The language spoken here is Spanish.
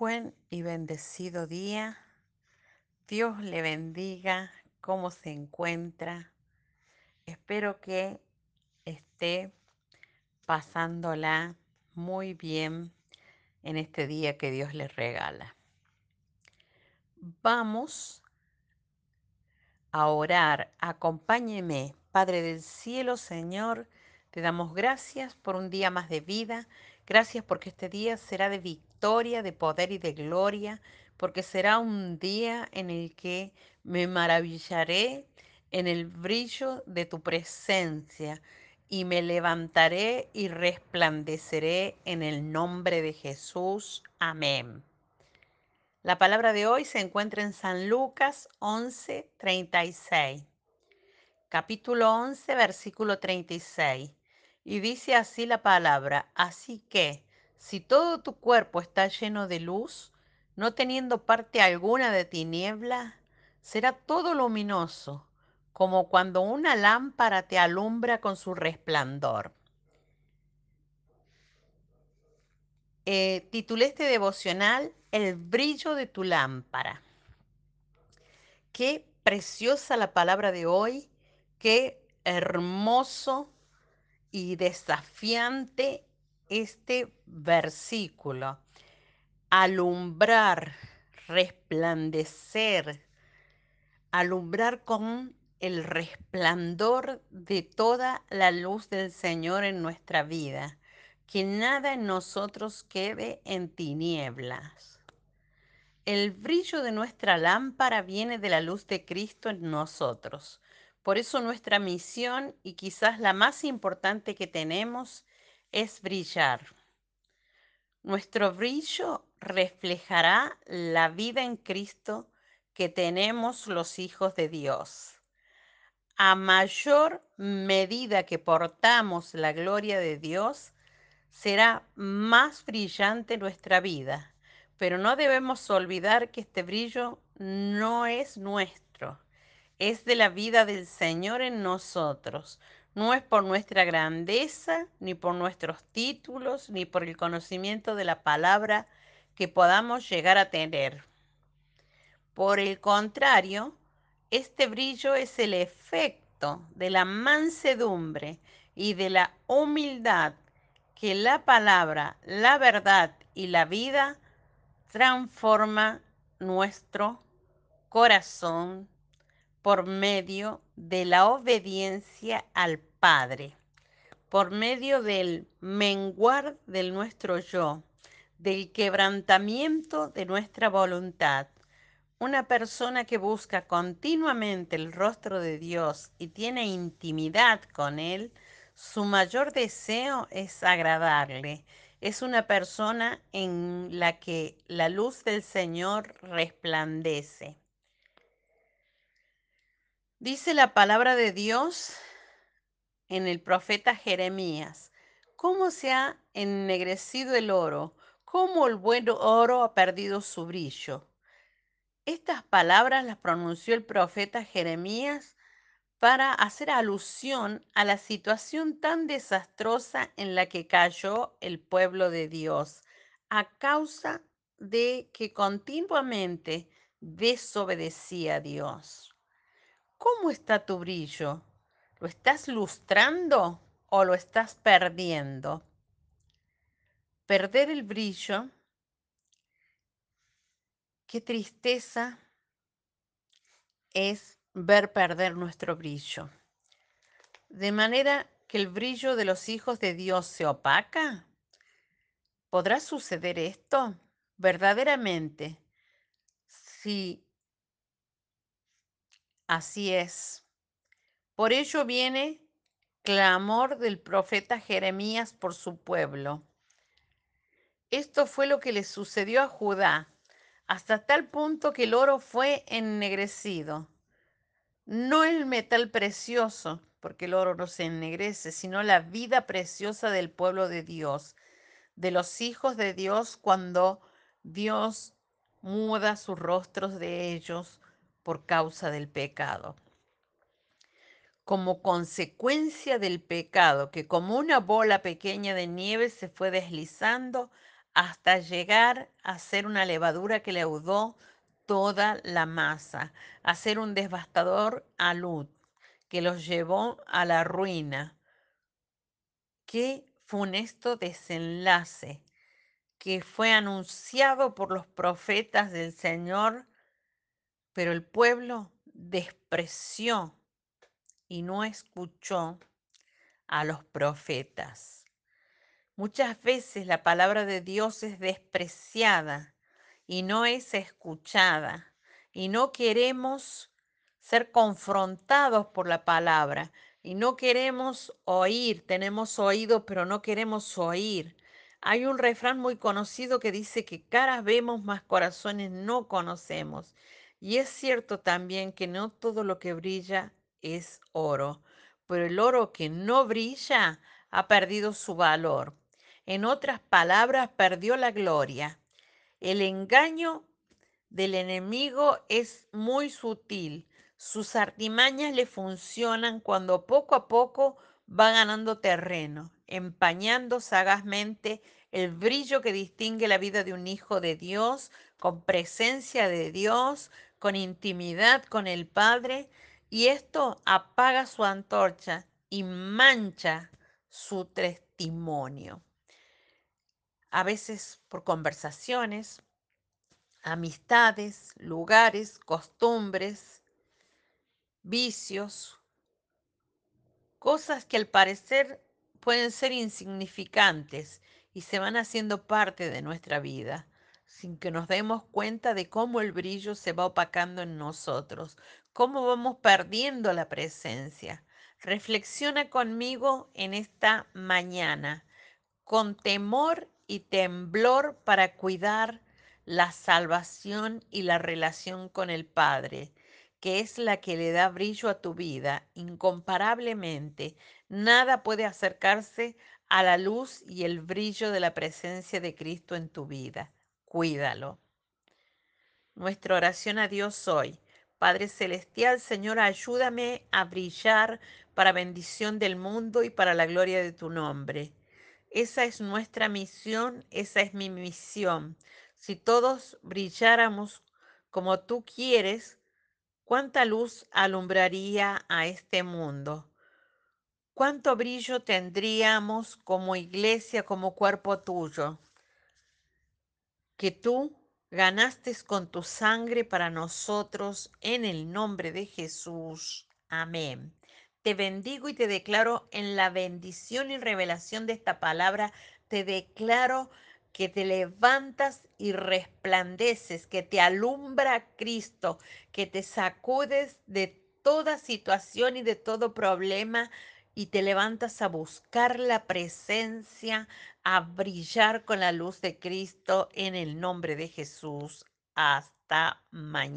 Buen y bendecido día. Dios le bendiga. ¿Cómo se encuentra? Espero que esté pasándola muy bien en este día que Dios le regala. Vamos a orar. Acompáñeme, Padre del cielo, Señor. Te damos gracias por un día más de vida. Gracias porque este día será de victoria, de poder y de gloria, porque será un día en el que me maravillaré en el brillo de tu presencia y me levantaré y resplandeceré en el nombre de Jesús. Amén. La palabra de hoy se encuentra en San Lucas 11, 36. Capítulo 11, versículo 36. Y dice así la palabra, así que si todo tu cuerpo está lleno de luz, no teniendo parte alguna de tiniebla, será todo luminoso, como cuando una lámpara te alumbra con su resplandor. Eh, titulé este devocional El brillo de tu lámpara. Qué preciosa la palabra de hoy, qué hermoso y desafiante este versículo. Alumbrar, resplandecer, alumbrar con el resplandor de toda la luz del Señor en nuestra vida, que nada en nosotros quede en tinieblas. El brillo de nuestra lámpara viene de la luz de Cristo en nosotros. Por eso nuestra misión, y quizás la más importante que tenemos, es brillar. Nuestro brillo reflejará la vida en Cristo que tenemos los hijos de Dios. A mayor medida que portamos la gloria de Dios, será más brillante nuestra vida. Pero no debemos olvidar que este brillo no es nuestro, es de la vida del Señor en nosotros. No es por nuestra grandeza, ni por nuestros títulos, ni por el conocimiento de la palabra que podamos llegar a tener. Por el contrario, este brillo es el efecto de la mansedumbre y de la humildad que la palabra, la verdad y la vida transforma nuestro corazón por medio de la obediencia al Padre, por medio del menguar de nuestro yo, del quebrantamiento de nuestra voluntad. Una persona que busca continuamente el rostro de Dios y tiene intimidad con Él, su mayor deseo es agradarle es una persona en la que la luz del Señor resplandece. Dice la palabra de Dios en el profeta Jeremías, ¿cómo se ha ennegrecido el oro? ¿Cómo el buen oro ha perdido su brillo? Estas palabras las pronunció el profeta Jeremías para hacer alusión a la situación tan desastrosa en la que cayó el pueblo de Dios a causa de que continuamente desobedecía a Dios. ¿Cómo está tu brillo? ¿Lo estás lustrando o lo estás perdiendo? Perder el brillo, qué tristeza es ver perder nuestro brillo. De manera que el brillo de los hijos de Dios se opaca. ¿Podrá suceder esto? Verdaderamente, sí, así es. Por ello viene clamor del profeta Jeremías por su pueblo. Esto fue lo que le sucedió a Judá, hasta tal punto que el oro fue ennegrecido no el metal precioso, porque el oro no se ennegrece, sino la vida preciosa del pueblo de Dios, de los hijos de Dios cuando Dios muda sus rostros de ellos por causa del pecado. Como consecuencia del pecado, que como una bola pequeña de nieve se fue deslizando hasta llegar a ser una levadura que leudó toda la masa, a ser un devastador alud que los llevó a la ruina. Qué funesto desenlace que fue anunciado por los profetas del Señor, pero el pueblo despreció y no escuchó a los profetas. Muchas veces la palabra de Dios es despreciada y no es escuchada y no queremos ser confrontados por la palabra y no queremos oír, tenemos oído pero no queremos oír. Hay un refrán muy conocido que dice que caras vemos, más corazones no conocemos. Y es cierto también que no todo lo que brilla es oro, pero el oro que no brilla ha perdido su valor. En otras palabras, perdió la gloria. El engaño del enemigo es muy sutil. Sus artimañas le funcionan cuando poco a poco va ganando terreno, empañando sagazmente el brillo que distingue la vida de un hijo de Dios, con presencia de Dios, con intimidad con el Padre, y esto apaga su antorcha y mancha su testimonio. A veces por conversaciones, amistades, lugares, costumbres, vicios, cosas que al parecer pueden ser insignificantes y se van haciendo parte de nuestra vida sin que nos demos cuenta de cómo el brillo se va opacando en nosotros, cómo vamos perdiendo la presencia. Reflexiona conmigo en esta mañana, con temor y temblor para cuidar la salvación y la relación con el Padre, que es la que le da brillo a tu vida incomparablemente. Nada puede acercarse a la luz y el brillo de la presencia de Cristo en tu vida. Cuídalo. Nuestra oración a Dios hoy. Padre Celestial, Señor, ayúdame a brillar para bendición del mundo y para la gloria de tu nombre. Esa es nuestra misión, esa es mi misión. Si todos brilláramos como tú quieres, ¿cuánta luz alumbraría a este mundo? ¿Cuánto brillo tendríamos como iglesia, como cuerpo tuyo? Que tú ganaste con tu sangre para nosotros en el nombre de Jesús. Amén. Te bendigo y te declaro en la bendición y revelación de esta palabra, te declaro que te levantas y resplandeces, que te alumbra Cristo, que te sacudes de toda situación y de todo problema y te levantas a buscar la presencia, a brillar con la luz de Cristo en el nombre de Jesús. Hasta mañana.